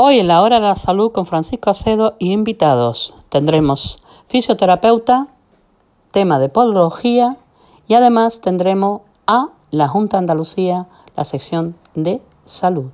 Hoy en la hora de la salud con Francisco Acedo y invitados tendremos fisioterapeuta, tema de podología y además tendremos a la Junta de Andalucía, la sección de salud.